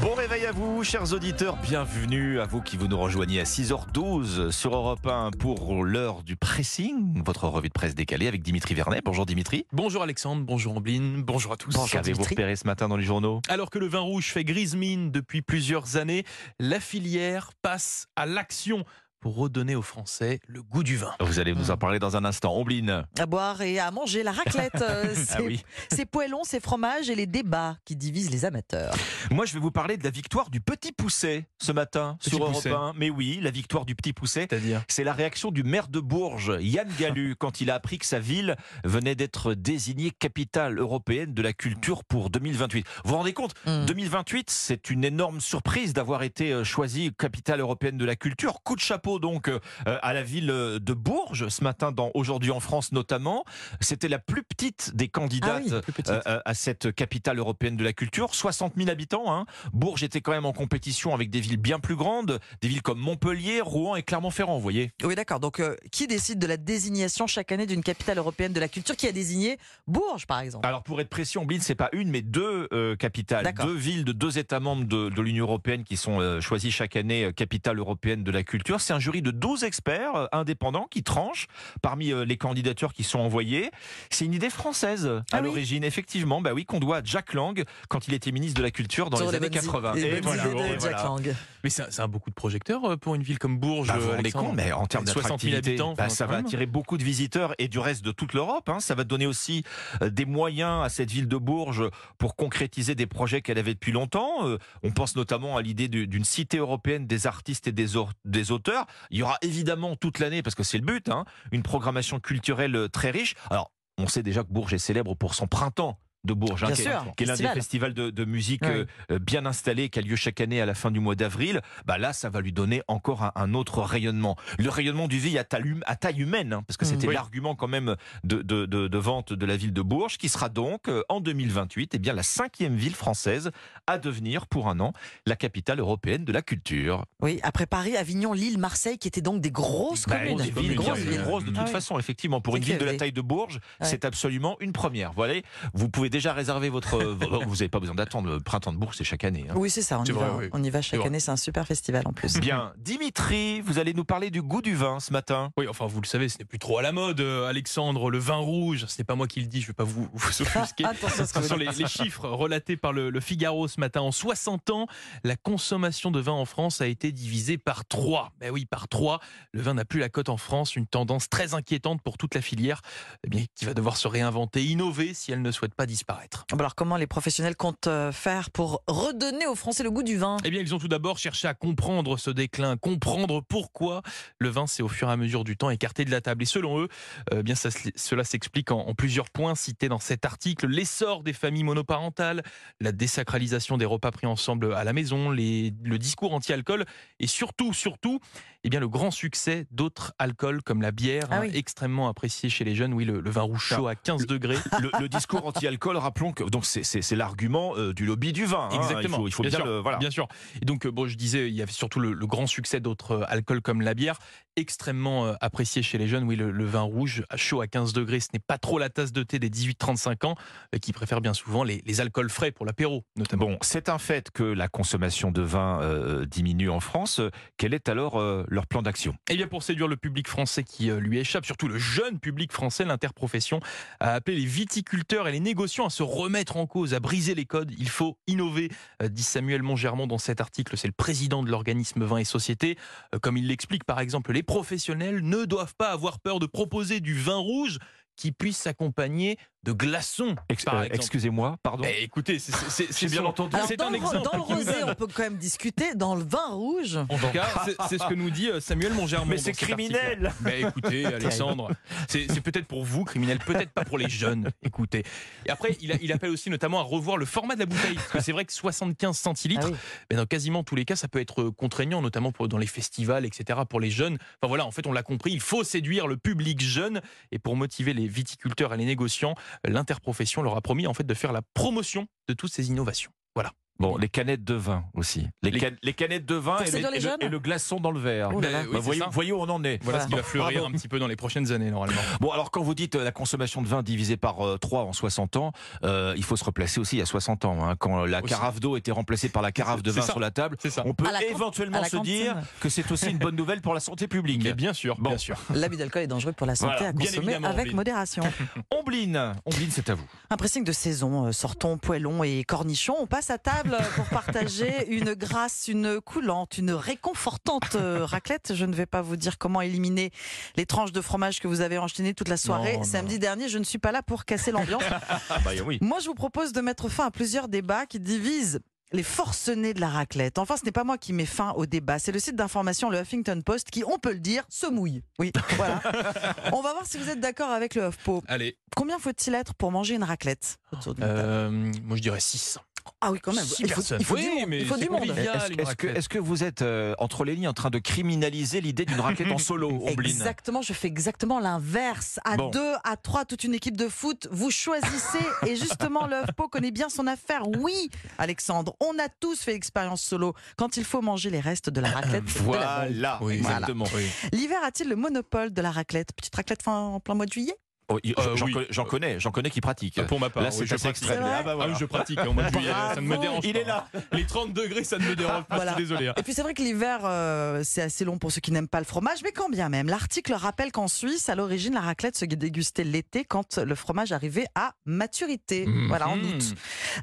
Bon réveil à vous, chers auditeurs. Bienvenue à vous qui vous nous rejoignez à 6h12 sur Europe 1 pour l'heure du pressing, votre revue de presse décalée avec Dimitri Vernet. Bonjour Dimitri. Bonjour Alexandre, bonjour Ambline, bonjour à tous. Qu'avez-vous repéré ce matin dans les journaux? Alors que le vin rouge fait grise mine depuis plusieurs années, la filière passe à l'action pour redonner aux Français le goût du vin. Vous allez nous en parler dans un instant. Ombline. À boire et à manger la raclette. euh, Ah c'est oui. c'est poêlons, c'est fromage et les débats qui divisent les amateurs. Moi, je vais vous parler de la victoire du Petit Pousset ce matin Petit sur Europe Pousset. 1. Mais oui, la victoire du Petit Pousset. C'est-à-dire C'est la réaction du maire de Bourges, Yann Gallu, quand il a appris que sa ville venait d'être désignée capitale européenne de la culture pour 2028. Vous vous rendez compte Mm. 2028, c'est une énorme surprise d'avoir été euh, choisie capitale européenne de la culture. Coup de chapeau donc euh, à la ville euh, de Bourges ce matin dans Aujourd'hui en France notamment. C'était la plus petite des candidates Ah oui, plus petite. euh, à cette capitale européenne de la culture. 60 000 habitants. Hein. Bourges était quand même en compétition avec des villes bien plus grandes, des villes comme Montpellier, Rouen et Clermont-Ferrand, vous voyez. Oui, d'accord. Donc, euh, qui décide de la désignation chaque année d'une capitale européenne de la culture Qui a désigné Bourges, par exemple? Alors pour être précis, Omblin, c'est pas une, mais deux euh, capitales, deux villes de deux États membres de, de l'Union européenne qui sont euh, choisis chaque année capitale européenne de la culture. C'est un jury de 12 experts euh, indépendants qui tranchent parmi euh, les candidatures qui sont envoyées. C'est une idée française à Ah oui l'origine, effectivement. Bah oui, qu'on doit à Jack Lang quand il était ministre de la Culture dans les années bonnes i- 80. les Et bonnes voilà, idées de et Jack voilà. Lang. Mais c'est un, beaucoup de projecteurs euh, pour une ville comme Bourges. Bah, vous compte, mais en termes 60 000 d'attractivité, habitants, bah, ça va même. attirer beaucoup de visiteurs et du reste de toute l'Europe. hein. Ça va donner aussi des moyens à cette ville de Bourges pour concrétiser des projets qu'elle avait depuis longtemps. On pense notamment à l'idée du- d'une cité européenne des artistes et des auteurs. Il y aura évidemment toute l'année, parce que c'est le but, hein, une programmation culturelle euh, très riche. Alors, on sait déjà que Bourges est célèbre pour son printemps de Bourges, hein, qui est- l'un des festival. festivals de, de musique Oui. euh, euh, bien installé qui a lieu chaque année à la fin du mois d'avril. Bah là, ça va lui donner encore un, un autre rayonnement. Le rayonnement du à taille, hum- à taille humaine, hein, parce que Mm. c'était Oui. l'argument quand même de, de, de- de vente de la ville de Bourges, qui sera donc euh, en 2028 eh bien, la cinquième ville française à devenir pour un an la capitale européenne de la culture. Oui, après Paris, Avignon, Lille, Marseille, qui étaient donc des grosses Bah, communes. des villes grosses grosses de toute Ah oui. façon, effectivement. Pour une ville de la taille de Bourges, Ouais. c'est absolument une première. Voilà, vous pouvez déjà réserver votre. vous n'avez pas besoin d'attendre. Le printemps de Bourges, c'est chaque année. hein. Oui, c'est ça, on y, va, oui. on y va chaque année, c'est un super festival en plus. Bien. Dimitri, vous allez nous parler du goût du vin ce matin. Oui, enfin, vous le savez, ce n'est plus trop à la mode, euh, Alexandre. Le vin rouge, ce n'est pas moi qui le dis, je ne vais pas vous, vous offusquer. Attention à ce sont les, les chiffres relatés par le, le Figaro ce matin. En 60 ans, la consommation de vin en France a été divisée par 3. Ben oui, par 3. Le vin n'a plus la cote en France, une tendance très inquiétante pour toute la filière, eh bien, qui va devoir se réinventer, innover si elle ne souhaite pas disparaître. Alors, comment les professionnels comptent euh, faire pour redonner aux Français le goût du vin? Eh bien, ils ont tout d'abord cherché à comprendre ce déclin, comprendre pourquoi le vin s'est au fur et à mesure du temps écarté de la table. Et selon eux, euh, eh bien ça, cela s'explique en, en plusieurs points cités dans cet article l'essor des familles monoparentales, la désacralisation des repas pris ensemble à la maison, les- le discours anti-alcool et surtout, surtout, eh bien le grand succès d'autres alcools comme la bière, Ah hein, extrêmement apprécié chez les jeunes. Oui, le, le vin rouge chaud à 15 degrés. Le, le discours anti-alcool, rappelons que donc c'est- l'argument euh, du lobby du vin. hein. Exactement. Il faut, il faut bien, bien, sûr, le voilà. bien sûr. Et donc, euh, bon, je disais, il y avait surtout le, le grand succès d'autres euh, alcools comme la bière, extrêmement apprécié chez les jeunes. Oui, le, le vin rouge chaud à 15 degrés, ce n'est pas trop la tasse de thé des 18-35 ans, qui préfèrent bien souvent les, les alcools frais pour l'apéro, notamment. Bon, c'est un fait que la consommation de vin euh, diminue en France. Quel est alors euh, leur plan d'action? Et bien pour séduire le public français qui lui échappe, surtout le jeune public français, l'interprofession a appelé les viticulteurs et les négociants à se remettre en cause, à briser les codes. Il faut innover, euh, dit Samuel Montgermont dans cet article. C'est le président de l'organisme Vin et Société. Euh, Comme il l'explique, par exemple, les professionnels ne doivent pas avoir peur de proposer du vin rouge qui puisse s'accompagner de glaçons, Ex- par euh, exemple. Excusez-moi, pardon. Eh, écoutez, c'est- bien entendu. Alors, C'est dans, un le, exemple. dans le rosé, on peut quand même discuter. Dans le vin rouge, En tout cas, c'est- ce que nous dit euh, Samuel Montgermont. Mais c'est criminel Mais écoutez, Alexandre, c'est c'est peut-être pour vous, criminel, peut-être pas pour les jeunes. Écoutez. Et après, il, a- il appelle aussi notamment à revoir le format de la bouteille. Parce que c'est vrai que 75 centilitres, Ah oui. mais dans quasiment tous les cas, ça peut être contraignant, notamment pour, dans les festivals, etc., pour les jeunes. Enfin voilà, en fait, on l'a compris, il faut séduire le public jeune. Et pour motiver les viticulteurs et les négociants, l'interprofession leur a promis en fait de faire la promotion de toutes ces innovations. Voilà. Bon, les canettes de vin aussi. Les, Les- can- les canettes de vin et, les- séduire les et le, jeunes et le glaçon dans le verre. Oh là là. Oui, Bah, voyez, où on en est. Voilà ce qui va fleurir bravo. un petit peu dans les prochaines années, normalement. Bon, alors quand vous dites euh, la consommation de vin divisée par euh, 3 en 60 ans, euh, il faut se replacer aussi il y a 60 ans. hein, quand la Aussi. carafe d'eau était remplacée par la carafe de vin ça. sur la table, on peut éventuellement se dire que c'est aussi une bonne nouvelle pour la santé publique. Mais bien sûr, Bon. bien sûr. L'abus d'alcool est dangereux pour la santé Voilà, à bien consommer avec Ombline. modération. Ombline, Ombline, c'est à vous. Un pressing de saison, euh, sortons poêlons et cornichons. On passe à table pour partager une grasse, une coulante, une réconfortante euh, raclette. Je ne vais pas vous dire comment éliminer les tranches de fromage que vous avez enchaînées toute la soirée. Non, non. Samedi dernier, je ne suis pas là pour casser l'ambiance. Ah bah oui. Moi, je vous propose de mettre fin à plusieurs débats qui divisent les forcenés de la raclette. Enfin, ce n'est pas moi qui mets fin au débat, c'est le site d'information le Huffington Post qui, on peut le dire, se mouille. Oui, voilà. on va voir si vous êtes d'accord avec le HuffPo. Allez, Combien faut-il être pour manger une raclette euh, moi je dirais 6. Ah oui, quand même. six Il faut, personnes. il faut Oui, du monde. mais Il faut du monde. Est-ce que, raclette. est-ce que vous êtes euh, entre les lignes en train de criminaliser l'idée d'une raclette en solo, Exactement, je fais exactement l'inverse. À Bon. deux, à trois, toute une équipe de foot, vous choisissez. et justement, le HuffPo connaît bien son affaire. Oui, Alexandre, on a tous fait l'expérience solo quand il faut manger les restes de la raclette. de la bombe. Voilà, Oui, exactement. Oui. L'hiver a-t-il le monopole de la raclette? Petite raclette fin, en plein mois de juillet? Oh, Euh, J'en oui. connais- j'en connais, qui pratiquent. Pour ma part, Là, oui, c'est je assez pratique. extrême. Ah bah voilà. Ah oui, je pratique au mois de juillet, ça ne me dérange Il pas. est là. Les 30 degrés, ça ne me dérange pas, Voilà. je suis désolé. hein. Et puis c'est vrai que l'hiver, euh, c'est assez long pour ceux qui n'aiment pas le fromage, mais quand bien même. L'article rappelle qu'en Suisse, à l'origine, la raclette se dégustait l'été quand le fromage arrivait à maturité. Mhm. Voilà, en août.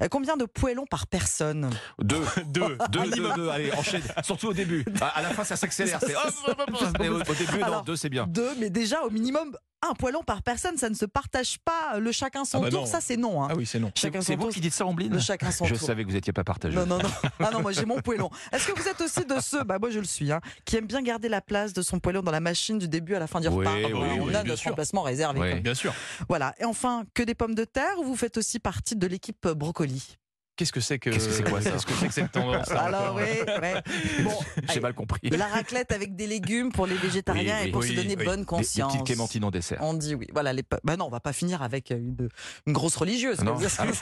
Euh, combien de poêlons par personne? Deux. Deux, Deux, minimum. deux, deux, allez, enchaîne. Surtout au début. À, à la fin, ça s'accélère. Au, début, non, deux, c'est bien. Deux, mais déjà au minimum un poêlon par personne, ça ne se partage pas le chacun son Ah bah tour, non. ça c'est non. hein. Ah oui, c'est non. Chacun C'est vous tour. qui dites ça, Ombline Le chacun son Je tour. savais que vous n'étiez pas partagé. Non, non, non. Ah non, moi j'ai mon poêlon. Est-ce que vous êtes aussi de ceux, bah moi je le suis, hein, qui aiment bien garder la place de son poêlon dans la machine du début à la fin du Oui, repas? oui, Voilà, oui, On oui, a bien notre sûr. emplacement réservé. Bien sûr. Voilà. Et enfin, que des pommes de terre ou vous faites aussi partie de l'équipe brocoli? Qu'est-ce que c'est que Qu'est-ce que c'est quoi, ça Qu'est-ce que c'est que cette tendance Alors oui, ouais. Bon, J'ai mal compris. la raclette avec des légumes pour les végétariens Oui, et pour oui, se donner oui. bonne Des, des conscience. petites clémentines en dessert. On dit oui. Voilà, les... bah non, on va pas finir avec une, une grosse religieuse. Non. Ça, même.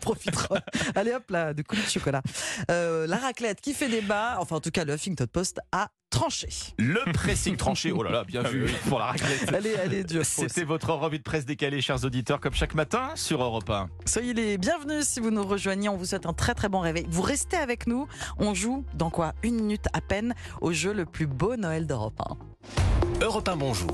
profiteront. Allez hop là, de coulis de chocolat. Euh, la raclette qui fait débat, enfin en tout cas le Huffington Post a tranché. Le pressing tranché. Oh là là, bien vu pour la raclette. Elle est dure. C'était votre revue de presse décalée, chers auditeurs, comme chaque matin sur Europe 1. Soyez les bienvenus si vous nous rejoignez. On vous souhaite un très très bon réveil. Vous restez avec nous. On joue dans quoi? Une minute à peine au jeu le plus beau Noël d'Europe 1. Europe 1 Bonjour.